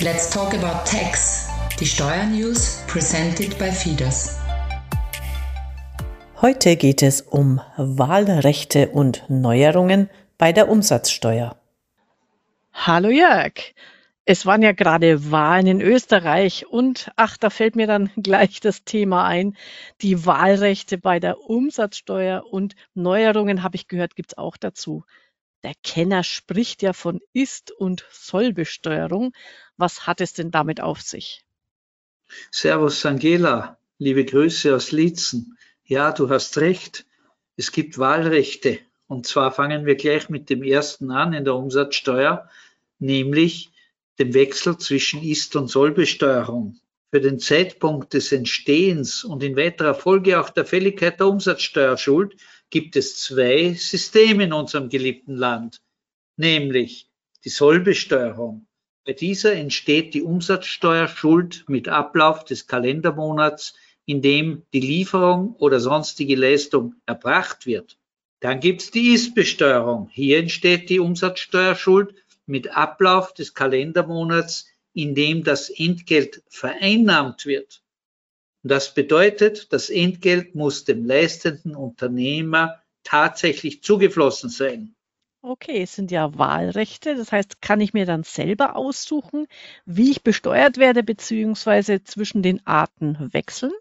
Let's talk about tax. Die Steuernews presented by Fidas. Heute geht es um Wahlrechte und Neuerungen bei der Umsatzsteuer. Hallo Jörg. Es waren ja gerade Wahlen in Österreich und ach, da fällt mir dann gleich das Thema ein. Die Wahlrechte bei der Umsatzsteuer und Neuerungen, habe ich gehört, gibt es auch dazu. Der Kenner spricht ja von Ist- und Sollbesteuerung. Was hat es denn damit auf sich? Servus Angela, liebe Grüße aus Lietzen. Ja, du hast recht. Es gibt Wahlrechte. Und zwar fangen wir gleich mit dem ersten an in der Umsatzsteuer, nämlich dem Wechsel zwischen Ist- und Sollbesteuerung. Für den Zeitpunkt des Entstehens und in weiterer Folge auch der Fälligkeit der Umsatzsteuerschuld gibt es zwei Systeme in unserem geliebten Land, nämlich die Sollbesteuerung. Bei dieser entsteht die Umsatzsteuerschuld mit Ablauf des Kalendermonats, in dem die Lieferung oder sonstige Leistung erbracht wird. Dann gibt es die Ist-Besteuerung. Hier entsteht die Umsatzsteuerschuld mit Ablauf des Kalendermonats, in dem das Entgelt vereinnahmt wird. Das bedeutet, das Entgelt muss dem leistenden Unternehmer tatsächlich zugeflossen sein. Okay, es sind ja Wahlrechte. Das heißt, kann ich mir dann selber aussuchen, wie ich besteuert werde, beziehungsweise zwischen den Arten wechseln?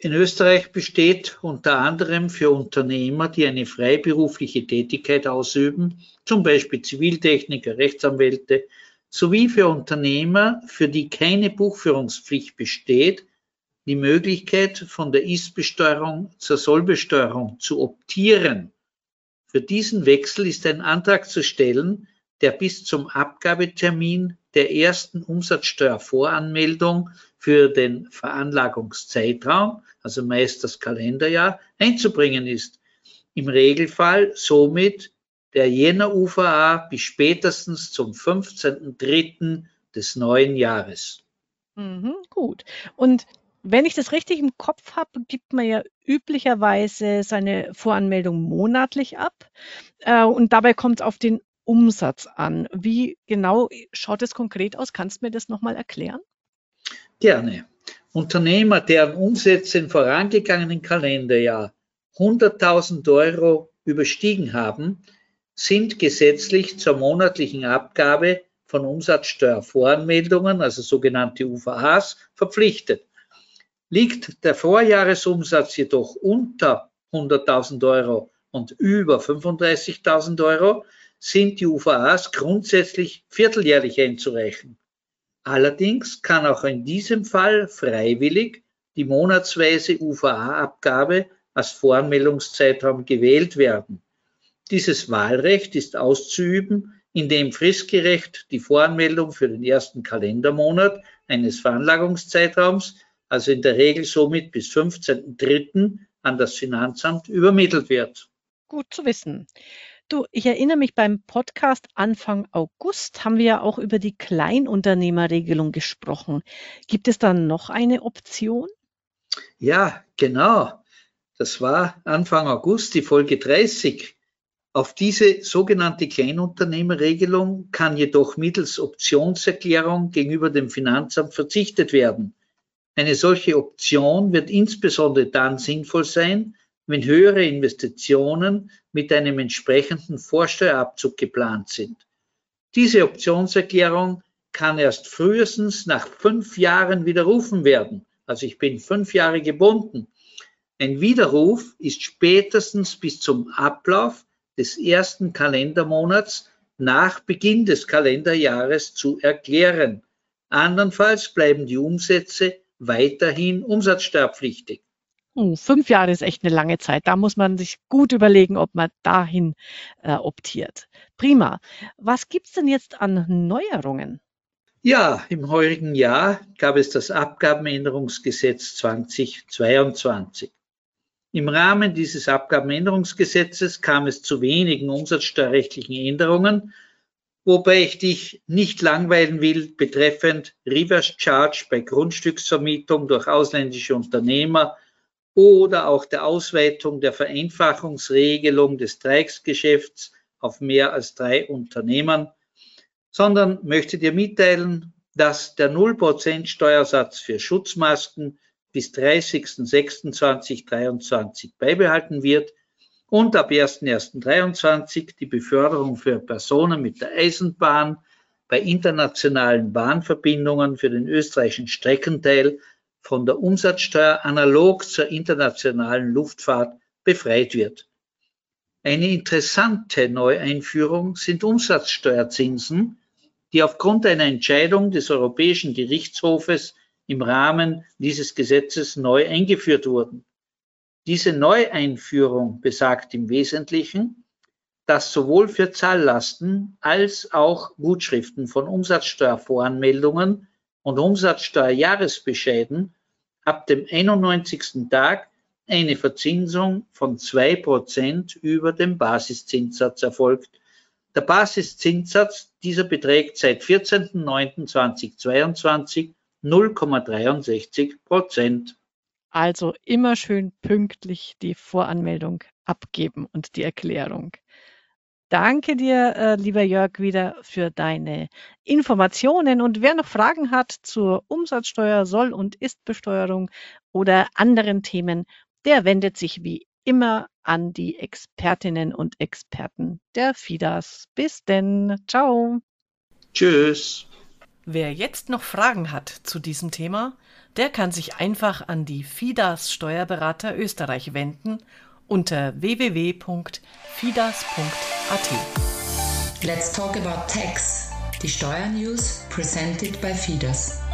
In Österreich besteht unter anderem für Unternehmer, die eine freiberufliche Tätigkeit ausüben, zum Beispiel Ziviltechniker, Rechtsanwälte, sowie für Unternehmer, für die keine Buchführungspflicht besteht, die Möglichkeit, von der Ist-Besteuerung zur Sollbesteuerung zu optieren. Für diesen Wechsel ist ein Antrag zu stellen, der bis zum Abgabetermin der ersten Umsatzsteuervoranmeldung für den Veranlagungszeitraum, also meist das Kalenderjahr, einzubringen ist. Im Regelfall somit der Jänner UVA bis spätestens zum 15.03. des neuen Jahres. Mhm, gut. Und wenn ich das richtig im Kopf habe, gibt man ja üblicherweise seine Voranmeldung monatlich ab. Äh, und dabei kommt es auf den Umsatz an. Wie genau schaut es konkret aus? Kannst du mir das nochmal erklären? Gerne. Unternehmer, deren Umsätze im vorangegangenen Kalenderjahr 100.000 Euro überstiegen haben, sind gesetzlich zur monatlichen Abgabe von Umsatzsteuervoranmeldungen, also sogenannte UVAs, verpflichtet. Liegt der Vorjahresumsatz jedoch unter 100.000 Euro und über 35.000 Euro, sind die UVAs grundsätzlich vierteljährlich einzureichen. Allerdings kann auch in diesem Fall freiwillig die monatsweise UVA-Abgabe als Voranmeldungszeitraum gewählt werden. Dieses Wahlrecht ist auszuüben, indem fristgerecht die Voranmeldung für den ersten Kalendermonat eines Veranlagungszeitraums also in der Regel somit bis 15.03. an das Finanzamt übermittelt wird. Gut zu wissen. Du, ich erinnere mich beim Podcast Anfang August haben wir ja auch über die Kleinunternehmerregelung gesprochen. Gibt es da noch eine Option? Ja, genau. Das war Anfang August die Folge 30. Auf diese sogenannte Kleinunternehmerregelung kann jedoch mittels Optionserklärung gegenüber dem Finanzamt verzichtet werden. Eine solche Option wird insbesondere dann sinnvoll sein, wenn höhere Investitionen mit einem entsprechenden Vorsteuerabzug geplant sind. Diese Optionserklärung kann erst frühestens nach fünf Jahren widerrufen werden. Also ich bin fünf Jahre gebunden. Ein Widerruf ist spätestens bis zum Ablauf des ersten Kalendermonats nach Beginn des Kalenderjahres zu erklären. Andernfalls bleiben die Umsätze weiterhin umsatzsteuerpflichtig. Oh, fünf Jahre ist echt eine lange Zeit. Da muss man sich gut überlegen, ob man dahin äh, optiert. Prima. Was gibt es denn jetzt an Neuerungen? Ja, im heurigen Jahr gab es das Abgabenänderungsgesetz 2022. Im Rahmen dieses Abgabenänderungsgesetzes kam es zu wenigen umsatzsteuerrechtlichen Änderungen, wobei ich dich nicht langweilen will betreffend Reverse Charge bei Grundstücksvermietung durch ausländische Unternehmer oder auch der Ausweitung der Vereinfachungsregelung des Dreiecksgeschäfts auf mehr als drei Unternehmern, sondern möchte dir mitteilen, dass der 0% Steuersatz für Schutzmasken bis 30.06.2023 beibehalten wird und ab 1.1.23 die Beförderung für Personen mit der Eisenbahn bei internationalen Bahnverbindungen für den österreichischen Streckenteil von der Umsatzsteuer analog zur internationalen Luftfahrt befreit wird. Eine interessante Neueinführung sind Umsatzsteuerzinsen, die aufgrund einer Entscheidung des Europäischen Gerichtshofes im Rahmen dieses Gesetzes neu eingeführt wurden. Diese Neueinführung besagt im Wesentlichen, dass sowohl für Zahllasten als auch Gutschriften von Umsatzsteuervoranmeldungen und Umsatzsteuerjahresbescheiden ab dem 91. Tag eine Verzinsung von zwei Prozent über dem Basiszinssatz erfolgt. Der Basiszinssatz dieser beträgt seit 14.09.2022 0,63 Prozent. Also immer schön pünktlich die Voranmeldung abgeben und die Erklärung. Danke dir, äh, lieber Jörg, wieder für deine Informationen. Und wer noch Fragen hat zur Umsatzsteuer, Soll- und Istbesteuerung oder anderen Themen, der wendet sich wie immer an die Expertinnen und Experten der FIDAS. Bis denn. Ciao. Tschüss. Wer jetzt noch Fragen hat zu diesem Thema, der kann sich einfach an die FIDAS Steuerberater Österreich wenden unter www.fidas.at. Let's talk about tax. Die Steuernews presented by FIDAS.